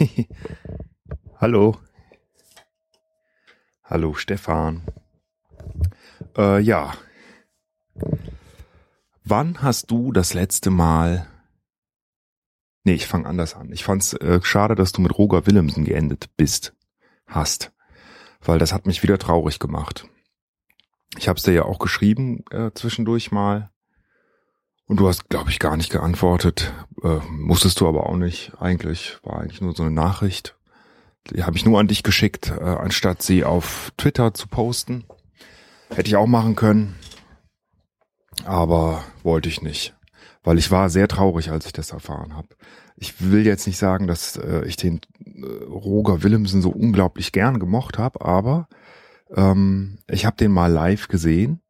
Hallo. Hallo Stefan. Äh, ja. Wann hast du das letzte Mal Nee, ich fange anders an. Ich fand's äh, schade, dass du mit Roger Willemsen geendet bist. Hast. Weil das hat mich wieder traurig gemacht. Ich hab's dir ja auch geschrieben äh, zwischendurch mal. Und du hast, glaube ich, gar nicht geantwortet. Äh, musstest du aber auch nicht. Eigentlich war eigentlich nur so eine Nachricht. Die habe ich nur an dich geschickt, äh, anstatt sie auf Twitter zu posten. Hätte ich auch machen können. Aber wollte ich nicht weil ich war sehr traurig, als ich das erfahren habe. Ich will jetzt nicht sagen, dass äh, ich den äh, Roger Willemsen so unglaublich gern gemocht habe, aber ähm, ich habe den mal live gesehen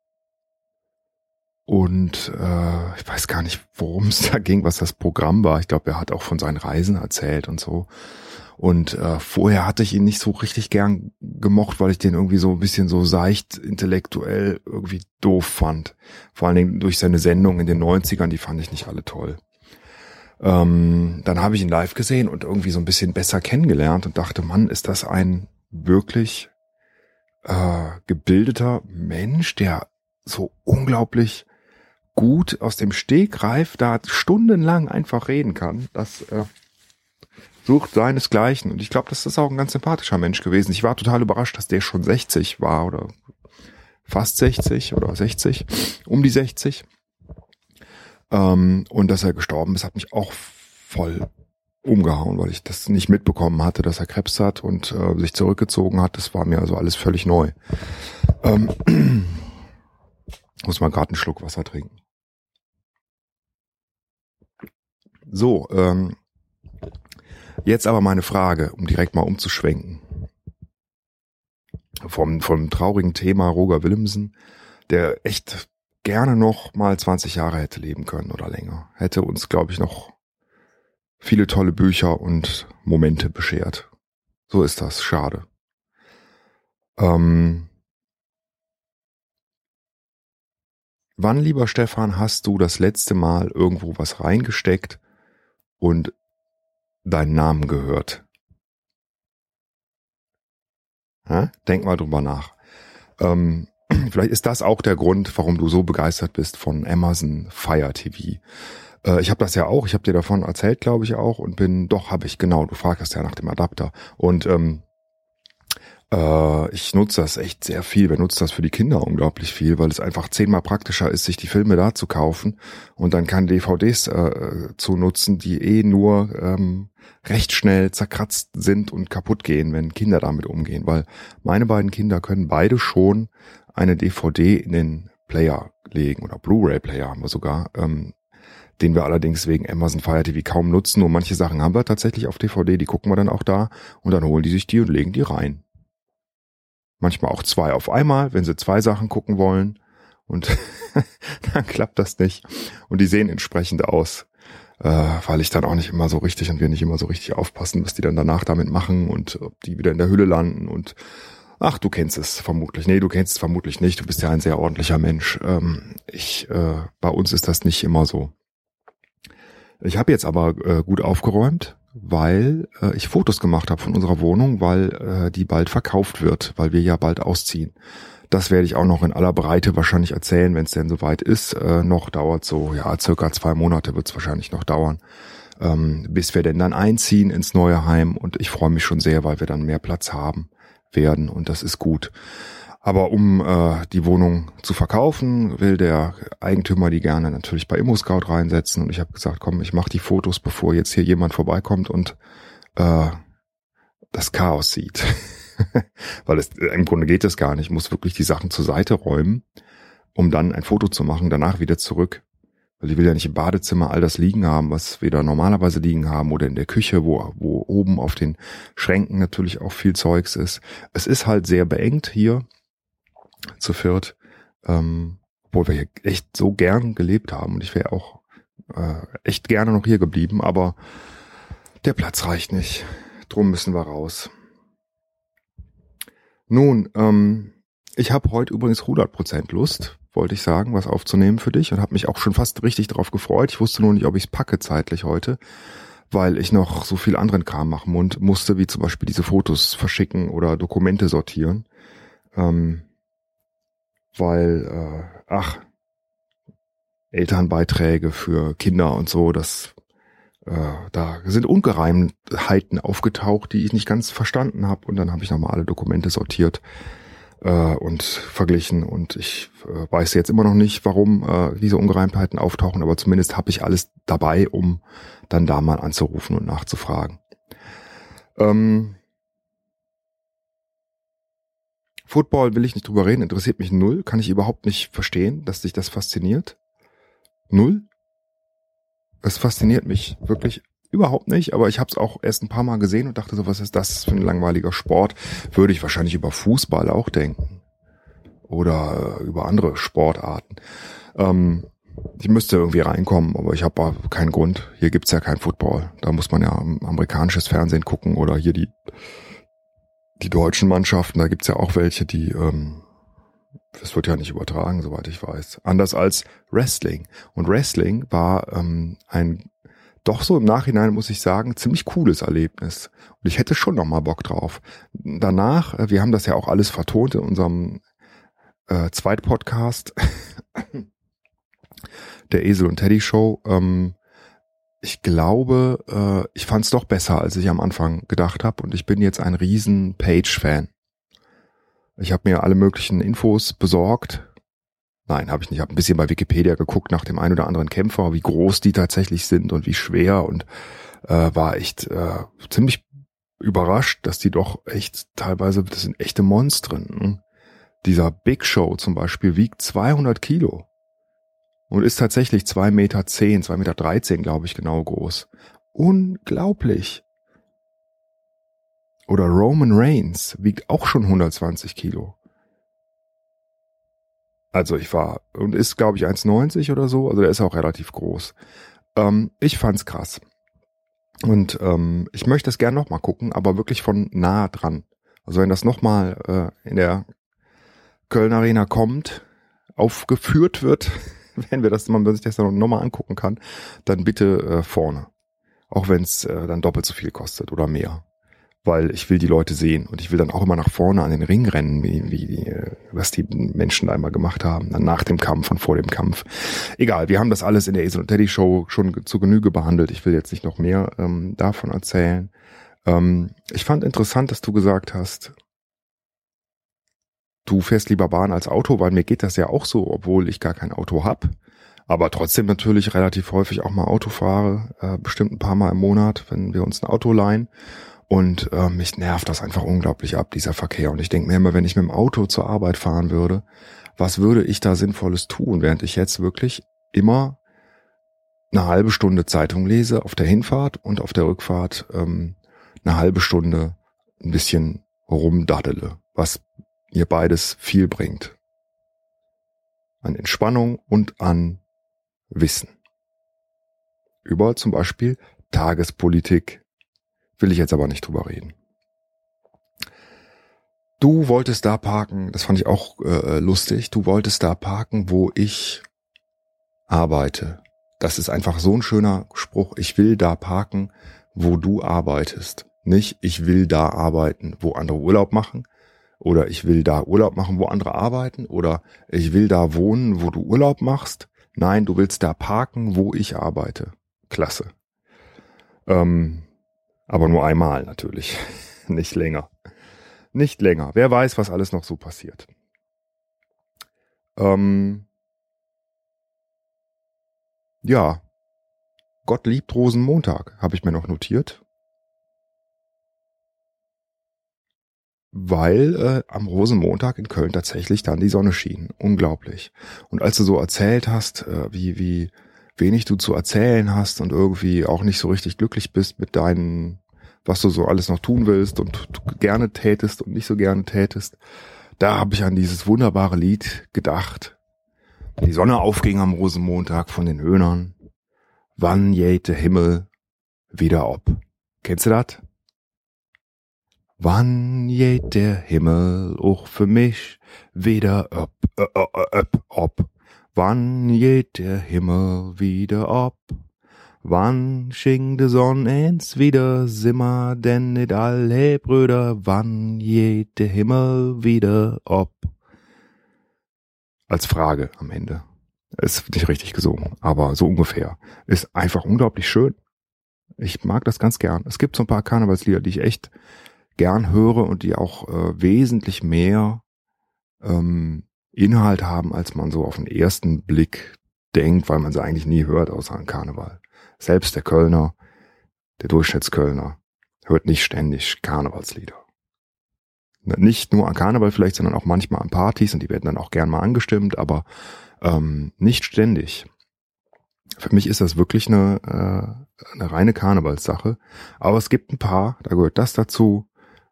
und äh, ich weiß gar nicht, worum es da ging, was das Programm war. Ich glaube, er hat auch von seinen Reisen erzählt und so. Und äh, vorher hatte ich ihn nicht so richtig gern gemocht, weil ich den irgendwie so ein bisschen so seicht intellektuell irgendwie doof fand. Vor allen Dingen durch seine Sendung in den 90ern, die fand ich nicht alle toll. Ähm, dann habe ich ihn live gesehen und irgendwie so ein bisschen besser kennengelernt und dachte, Mann, ist das ein wirklich äh, gebildeter Mensch, der so unglaublich gut aus dem Stegreif da stundenlang einfach reden kann. Das äh, sucht seinesgleichen. Und ich glaube, das ist auch ein ganz sympathischer Mensch gewesen. Ich war total überrascht, dass der schon 60 war oder fast 60 oder 60, um die 60. Ähm, und dass er gestorben ist, hat mich auch voll umgehauen, weil ich das nicht mitbekommen hatte, dass er Krebs hat und äh, sich zurückgezogen hat. Das war mir also alles völlig neu. Ähm, muss man gerade einen Schluck Wasser trinken. So, ähm, Jetzt aber meine Frage, um direkt mal umzuschwenken. Vom, vom traurigen Thema Roger Willemsen, der echt gerne noch mal 20 Jahre hätte leben können oder länger. Hätte uns, glaube ich, noch viele tolle Bücher und Momente beschert. So ist das. Schade. Ähm Wann, lieber Stefan, hast du das letzte Mal irgendwo was reingesteckt und deinen Namen gehört? Ja? Denk mal drüber nach. Ähm, vielleicht ist das auch der Grund, warum du so begeistert bist von Amazon Fire TV. Äh, ich habe das ja auch, ich habe dir davon erzählt, glaube ich auch, und bin, doch, habe ich, genau, du fragst ja nach dem Adapter. Und ähm, äh, ich nutze das echt sehr viel. Wir nutzen das für die Kinder unglaublich viel, weil es einfach zehnmal praktischer ist, sich die Filme da zu kaufen und dann kann DVDs äh, zu nutzen, die eh nur ähm, recht schnell zerkratzt sind und kaputt gehen, wenn Kinder damit umgehen. Weil meine beiden Kinder können beide schon eine DVD in den Player legen oder Blu-ray-Player haben wir sogar. Ähm, den wir allerdings wegen Amazon Fire TV kaum nutzen. Und manche Sachen haben wir tatsächlich auf DVD, die gucken wir dann auch da und dann holen die sich die und legen die rein manchmal auch zwei auf einmal, wenn sie zwei Sachen gucken wollen. Und dann klappt das nicht. Und die sehen entsprechend aus, äh, weil ich dann auch nicht immer so richtig und wir nicht immer so richtig aufpassen, was die dann danach damit machen und ob die wieder in der Hülle landen und ach, du kennst es vermutlich. Nee, du kennst es vermutlich nicht. Du bist ja ein sehr ordentlicher Mensch. Ähm, ich, äh, bei uns ist das nicht immer so. Ich habe jetzt aber äh, gut aufgeräumt weil äh, ich Fotos gemacht habe von unserer Wohnung, weil äh, die bald verkauft wird, weil wir ja bald ausziehen. Das werde ich auch noch in aller Breite wahrscheinlich erzählen, wenn es denn soweit ist. Äh, noch dauert so, ja, circa zwei Monate wird es wahrscheinlich noch dauern, ähm, bis wir denn dann einziehen ins neue Heim. Und ich freue mich schon sehr, weil wir dann mehr Platz haben werden und das ist gut. Aber um äh, die Wohnung zu verkaufen, will der Eigentümer die gerne natürlich bei ImmoScout reinsetzen. Und ich habe gesagt, komm, ich mache die Fotos, bevor jetzt hier jemand vorbeikommt und äh, das Chaos sieht. Weil es im Grunde geht es gar nicht. Ich muss wirklich die Sachen zur Seite räumen, um dann ein Foto zu machen, danach wieder zurück. Weil ich will ja nicht im Badezimmer all das liegen haben, was wir da normalerweise liegen haben oder in der Küche, wo, wo oben auf den Schränken natürlich auch viel Zeugs ist. Es ist halt sehr beengt hier zu viert, ähm, obwohl wir hier echt so gern gelebt haben und ich wäre auch äh, echt gerne noch hier geblieben, aber der Platz reicht nicht. Drum müssen wir raus. Nun, ähm, ich habe heute übrigens 100% Lust, wollte ich sagen, was aufzunehmen für dich und habe mich auch schon fast richtig darauf gefreut. Ich wusste nur nicht, ob ich es packe zeitlich heute, weil ich noch so viel anderen Kram machen musste, wie zum Beispiel diese Fotos verschicken oder Dokumente sortieren. Ähm, weil, äh, ach, Elternbeiträge für Kinder und so, das äh, da sind Ungereimtheiten aufgetaucht, die ich nicht ganz verstanden habe. Und dann habe ich nochmal alle Dokumente sortiert äh, und verglichen. Und ich äh, weiß jetzt immer noch nicht, warum äh, diese Ungereimtheiten auftauchen, aber zumindest habe ich alles dabei, um dann da mal anzurufen und nachzufragen. Ähm, Football will ich nicht drüber reden, interessiert mich null, kann ich überhaupt nicht verstehen, dass dich das fasziniert. Null. Es fasziniert mich wirklich überhaupt nicht, aber ich habe es auch erst ein paar Mal gesehen und dachte so, was ist das für ein langweiliger Sport? Würde ich wahrscheinlich über Fußball auch denken. Oder über andere Sportarten. Ähm, ich müsste irgendwie reinkommen, aber ich habe keinen Grund. Hier gibt's ja kein Football. Da muss man ja amerikanisches Fernsehen gucken oder hier die, die deutschen Mannschaften, da gibt's ja auch welche, die ähm, das wird ja nicht übertragen, soweit ich weiß. Anders als Wrestling. Und Wrestling war ähm, ein doch so im Nachhinein, muss ich sagen, ziemlich cooles Erlebnis. Und ich hätte schon noch mal Bock drauf. Danach, äh, wir haben das ja auch alles vertont in unserem äh, Zweitpodcast, der Esel und Teddy Show. Ähm, ich glaube, äh, ich fand es doch besser, als ich am Anfang gedacht habe. Und ich bin jetzt ein riesen Page-Fan. Ich habe mir alle möglichen Infos besorgt. Nein, habe ich nicht. Ich habe ein bisschen bei Wikipedia geguckt nach dem einen oder anderen Kämpfer, wie groß die tatsächlich sind und wie schwer und äh, war echt äh, ziemlich überrascht, dass die doch echt teilweise, das sind echte Monstren. Hm? Dieser Big Show zum Beispiel wiegt 200 Kilo und ist tatsächlich zwei Meter, zehn, zwei Meter, dreizehn, glaube ich, genau groß. Unglaublich. Oder Roman Reigns wiegt auch schon 120 Kilo. Also ich war und ist, glaube ich, 1,90 oder so. Also der ist auch relativ groß. Ähm, ich fand's krass. Und ähm, ich möchte es gern nochmal gucken, aber wirklich von nah dran. Also wenn das nochmal äh, in der Köln Arena kommt, aufgeführt wird, wenn wir das, man sich das dann nochmal angucken kann, dann bitte äh, vorne. Auch wenn es äh, dann doppelt so viel kostet oder mehr weil ich will die Leute sehen und ich will dann auch immer nach vorne an den Ring rennen, wie, wie, wie was die Menschen da immer gemacht haben, dann nach dem Kampf und vor dem Kampf. Egal, wir haben das alles in der Esel und Teddy Show schon zu Genüge behandelt. Ich will jetzt nicht noch mehr ähm, davon erzählen. Ähm, ich fand interessant, dass du gesagt hast, du fährst lieber Bahn als Auto, weil mir geht das ja auch so, obwohl ich gar kein Auto hab. Aber trotzdem natürlich relativ häufig auch mal Auto fahre, äh, bestimmt ein paar Mal im Monat, wenn wir uns ein Auto leihen. Und äh, mich nervt das einfach unglaublich ab, dieser Verkehr. Und ich denke mir immer, wenn ich mit dem Auto zur Arbeit fahren würde, was würde ich da Sinnvolles tun, während ich jetzt wirklich immer eine halbe Stunde Zeitung lese auf der Hinfahrt und auf der Rückfahrt ähm, eine halbe Stunde ein bisschen rumdaddele, was mir beides viel bringt. An Entspannung und an Wissen. Über zum Beispiel Tagespolitik, Will ich jetzt aber nicht drüber reden. Du wolltest da parken, das fand ich auch äh, lustig, du wolltest da parken, wo ich arbeite. Das ist einfach so ein schöner Spruch. Ich will da parken, wo du arbeitest. Nicht, ich will da arbeiten, wo andere Urlaub machen. Oder ich will da Urlaub machen, wo andere arbeiten. Oder ich will da wohnen, wo du Urlaub machst. Nein, du willst da parken, wo ich arbeite. Klasse. Ähm, aber nur einmal natürlich. Nicht länger. Nicht länger. Wer weiß, was alles noch so passiert. Ähm ja. Gott liebt Rosenmontag, habe ich mir noch notiert. Weil äh, am Rosenmontag in Köln tatsächlich dann die Sonne schien. Unglaublich. Und als du so erzählt hast, äh, wie, wie wenig du zu erzählen hast und irgendwie auch nicht so richtig glücklich bist mit deinen was du so alles noch tun willst und gerne tätest und nicht so gerne tätest. Da habe ich an dieses wunderbare Lied gedacht. Die Sonne aufging am Rosenmontag von den Höhnern. Wann jäht der Himmel wieder ob? Kennst du das? Wann jäht der Himmel auch für mich wieder ob, ob, ob, ob? Wann jäht der Himmel wieder ob? Wann sching de Sonn ins wieder simmer, denn nit alle Brüder, wann geht de Himmel wieder ob? Als Frage am Ende. Ist nicht richtig gesungen, aber so ungefähr. Ist einfach unglaublich schön. Ich mag das ganz gern. Es gibt so ein paar Karnevalslieder, die ich echt gern höre und die auch äh, wesentlich mehr ähm, Inhalt haben, als man so auf den ersten Blick denkt, weil man sie eigentlich nie hört, außer an Karneval. Selbst der Kölner, der Durchschnittskölner, hört nicht ständig Karnevalslieder. Nicht nur an Karneval vielleicht, sondern auch manchmal an Partys und die werden dann auch gern mal angestimmt, aber ähm, nicht ständig. Für mich ist das wirklich eine, äh, eine reine Karnevalssache. Aber es gibt ein paar, da gehört das dazu,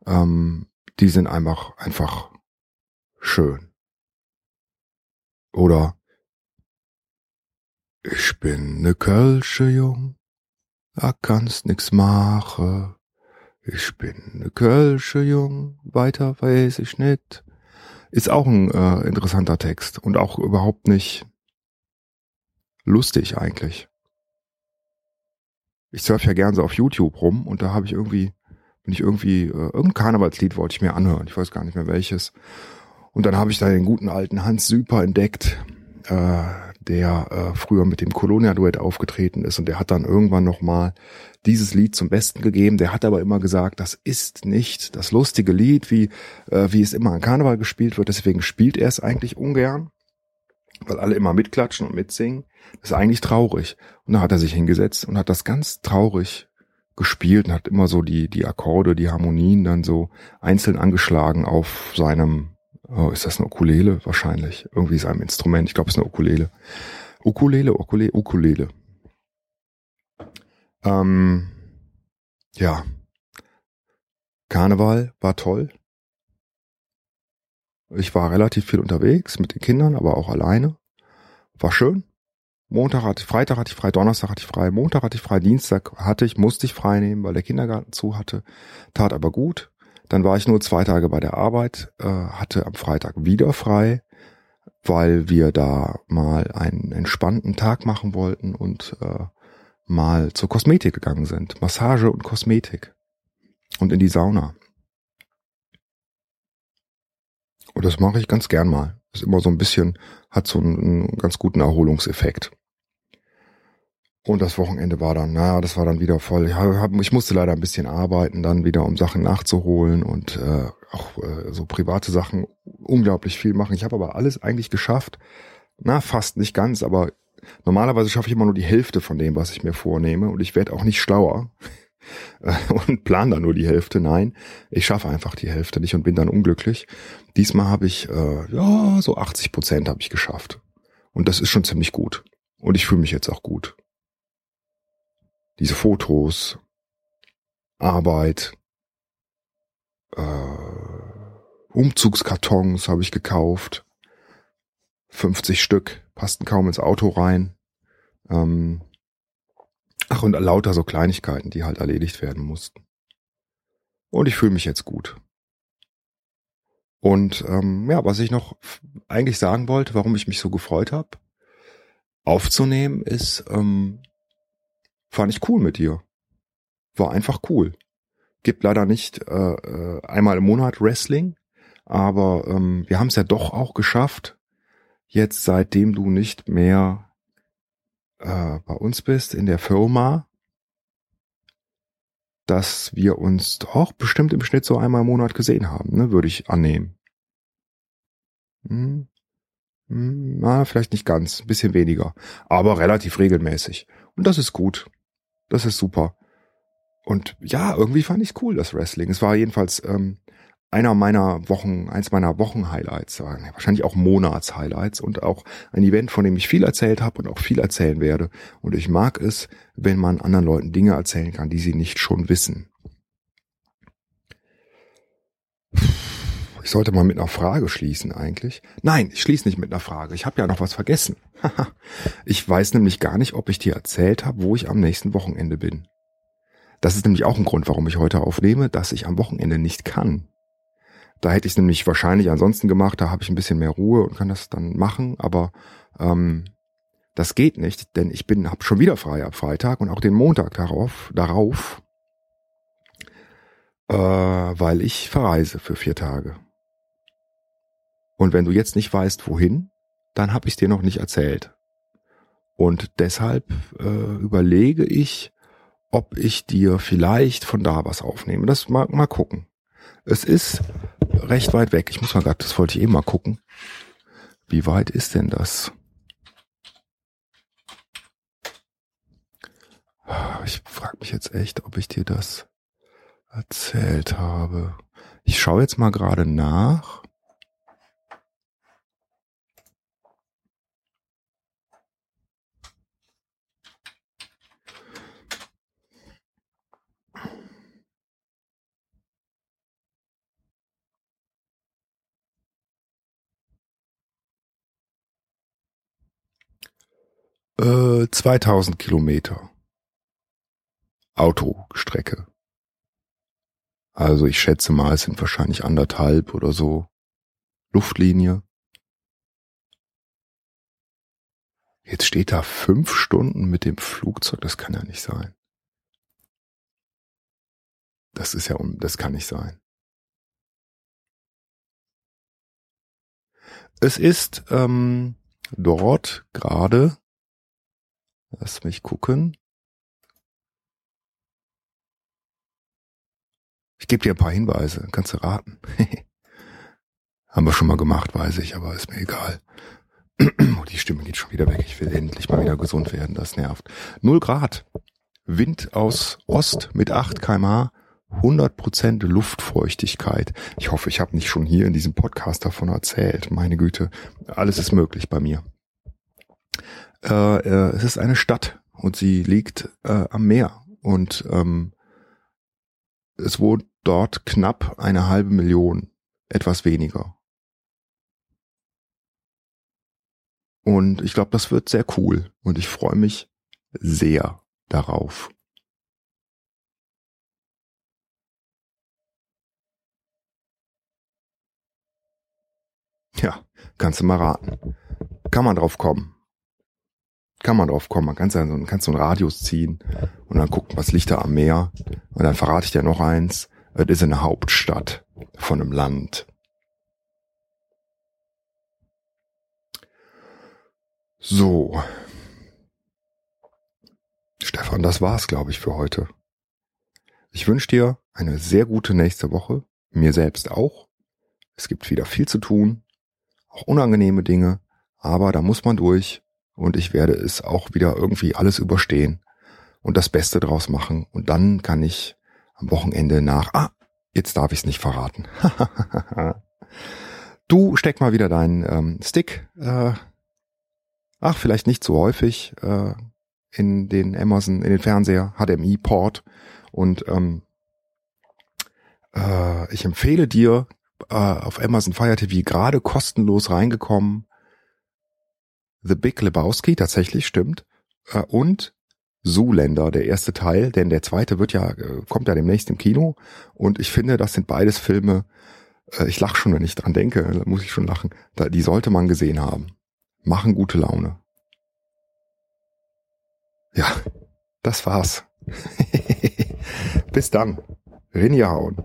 ähm, die sind einfach, einfach schön. Oder ich bin ne Kölsche Jung, da kannst nix mache. Ich bin ne Kölsche Jung, weiter weiß ich nicht. Ist auch ein äh, interessanter Text und auch überhaupt nicht lustig eigentlich. Ich surfe ja gern so auf YouTube rum und da habe ich irgendwie, bin ich irgendwie, äh, irgendein Karnevalslied wollte ich mir anhören. Ich weiß gar nicht mehr welches. Und dann habe ich da den guten alten Hans Süper entdeckt, äh, der äh, früher mit dem Colonia-Duett aufgetreten ist und der hat dann irgendwann nochmal dieses Lied zum Besten gegeben. Der hat aber immer gesagt, das ist nicht das lustige Lied, wie, äh, wie es immer an Karneval gespielt wird. Deswegen spielt er es eigentlich ungern, weil alle immer mitklatschen und mitsingen. Das ist eigentlich traurig. Und da hat er sich hingesetzt und hat das ganz traurig gespielt und hat immer so die, die Akkorde, die Harmonien dann so einzeln angeschlagen auf seinem Oh, ist das eine Ukulele? Wahrscheinlich. Irgendwie ein Instrument. Ich glaube, es ist eine Ukulele. Ukulele, Ukulele, Ukulele. Ähm, ja. Karneval war toll. Ich war relativ viel unterwegs mit den Kindern, aber auch alleine. War schön. Montag hatte, Freitag hatte ich frei, Donnerstag hatte ich frei, Montag hatte ich frei, Dienstag hatte ich, musste ich frei nehmen, weil der Kindergarten zu hatte. Tat aber gut. Dann war ich nur zwei Tage bei der Arbeit, äh, hatte am Freitag wieder frei, weil wir da mal einen entspannten Tag machen wollten und äh, mal zur Kosmetik gegangen sind. Massage und Kosmetik. Und in die Sauna. Und das mache ich ganz gern mal. Ist immer so ein bisschen, hat so einen ganz guten Erholungseffekt. Und das Wochenende war dann, na, das war dann wieder voll. Ich musste leider ein bisschen arbeiten, dann wieder, um Sachen nachzuholen und äh, auch äh, so private Sachen unglaublich viel machen. Ich habe aber alles eigentlich geschafft. Na, fast nicht ganz, aber normalerweise schaffe ich immer nur die Hälfte von dem, was ich mir vornehme. Und ich werde auch nicht schlauer und plan dann nur die Hälfte. Nein, ich schaffe einfach die Hälfte nicht und bin dann unglücklich. Diesmal habe ich, äh, ja, so 80 Prozent habe ich geschafft. Und das ist schon ziemlich gut. Und ich fühle mich jetzt auch gut diese Fotos, Arbeit, äh, Umzugskartons habe ich gekauft. 50 Stück, passten kaum ins Auto rein. Ähm, ach, und lauter so Kleinigkeiten, die halt erledigt werden mussten. Und ich fühle mich jetzt gut. Und ähm, ja, was ich noch eigentlich sagen wollte, warum ich mich so gefreut habe, aufzunehmen, ist, ähm, Fand ich cool mit dir. War einfach cool. Gibt leider nicht äh, äh, einmal im Monat Wrestling, aber ähm, wir haben es ja doch auch geschafft, jetzt seitdem du nicht mehr äh, bei uns bist in der Firma, dass wir uns doch bestimmt im Schnitt so einmal im Monat gesehen haben, ne, würde ich annehmen. Hm. Hm, na, vielleicht nicht ganz, ein bisschen weniger, aber relativ regelmäßig. Und das ist gut. Das ist super. Und ja, irgendwie fand ich cool, das Wrestling. Es war jedenfalls ähm, einer meiner Wochen, eins meiner Wochen-Highlights, wahrscheinlich auch Monats-Highlights und auch ein Event, von dem ich viel erzählt habe und auch viel erzählen werde. Und ich mag es, wenn man anderen Leuten Dinge erzählen kann, die sie nicht schon wissen. Ich sollte mal mit einer Frage schließen eigentlich. Nein, ich schließe nicht mit einer Frage. Ich habe ja noch was vergessen. ich weiß nämlich gar nicht, ob ich dir erzählt habe, wo ich am nächsten Wochenende bin. Das ist nämlich auch ein Grund, warum ich heute aufnehme, dass ich am Wochenende nicht kann. Da hätte ich es nämlich wahrscheinlich ansonsten gemacht, da habe ich ein bisschen mehr Ruhe und kann das dann machen, aber ähm, Das geht nicht, denn ich bin, hab schon wieder frei ab Freitag und auch den Montag darauf, darauf, äh, weil ich verreise für vier Tage. Und wenn du jetzt nicht weißt, wohin, dann habe ich dir noch nicht erzählt. Und deshalb äh, überlege ich, ob ich dir vielleicht von da was aufnehme. Das mag mal gucken. Es ist recht weit weg. Ich muss mal gerade, das wollte ich eh mal gucken. Wie weit ist denn das? Ich frage mich jetzt echt, ob ich dir das erzählt habe. Ich schaue jetzt mal gerade nach. Äh, 2000 Kilometer. Autostrecke. Also ich schätze mal, es sind wahrscheinlich anderthalb oder so Luftlinie. Jetzt steht da fünf Stunden mit dem Flugzeug. Das kann ja nicht sein. Das ist ja, das kann nicht sein. Es ist ähm, dort gerade Lass mich gucken. Ich gebe dir ein paar Hinweise, kannst du raten. Haben wir schon mal gemacht, weiß ich, aber ist mir egal. Oh, die Stimme geht schon wieder weg. Ich will endlich mal wieder gesund werden, das nervt. Null Grad. Wind aus Ost mit 8 kmh. 100% Luftfeuchtigkeit. Ich hoffe, ich habe nicht schon hier in diesem Podcast davon erzählt. Meine Güte, alles ist möglich bei mir. Äh, äh, es ist eine Stadt und sie liegt äh, am Meer und ähm, es wohnt dort knapp eine halbe Million, etwas weniger. Und ich glaube, das wird sehr cool und ich freue mich sehr darauf. Ja, kannst du mal raten. Kann man drauf kommen kann man drauf kommen. Man kann so, kannst so einen Radius ziehen und dann gucken, was liegt da am Meer. Und dann verrate ich dir noch eins. Es ist eine Hauptstadt von einem Land. So. Stefan, das war's, glaube ich, für heute. Ich wünsche dir eine sehr gute nächste Woche. Mir selbst auch. Es gibt wieder viel zu tun. Auch unangenehme Dinge. Aber da muss man durch und ich werde es auch wieder irgendwie alles überstehen und das Beste draus machen und dann kann ich am Wochenende nach, ah, jetzt darf ich es nicht verraten. du steck mal wieder deinen ähm, Stick, äh, ach, vielleicht nicht so häufig, äh, in den Amazon, in den Fernseher, HDMI-Port und ähm, äh, ich empfehle dir äh, auf Amazon Fire TV gerade kostenlos reingekommen The Big Lebowski, tatsächlich, stimmt. Äh, und Zoolander, der erste Teil, denn der zweite wird ja, äh, kommt ja demnächst im Kino. Und ich finde, das sind beides Filme, äh, ich lache schon, wenn ich dran denke, da muss ich schon lachen, die sollte man gesehen haben. Machen gute Laune. Ja, das war's. Bis dann. Rinjahauen.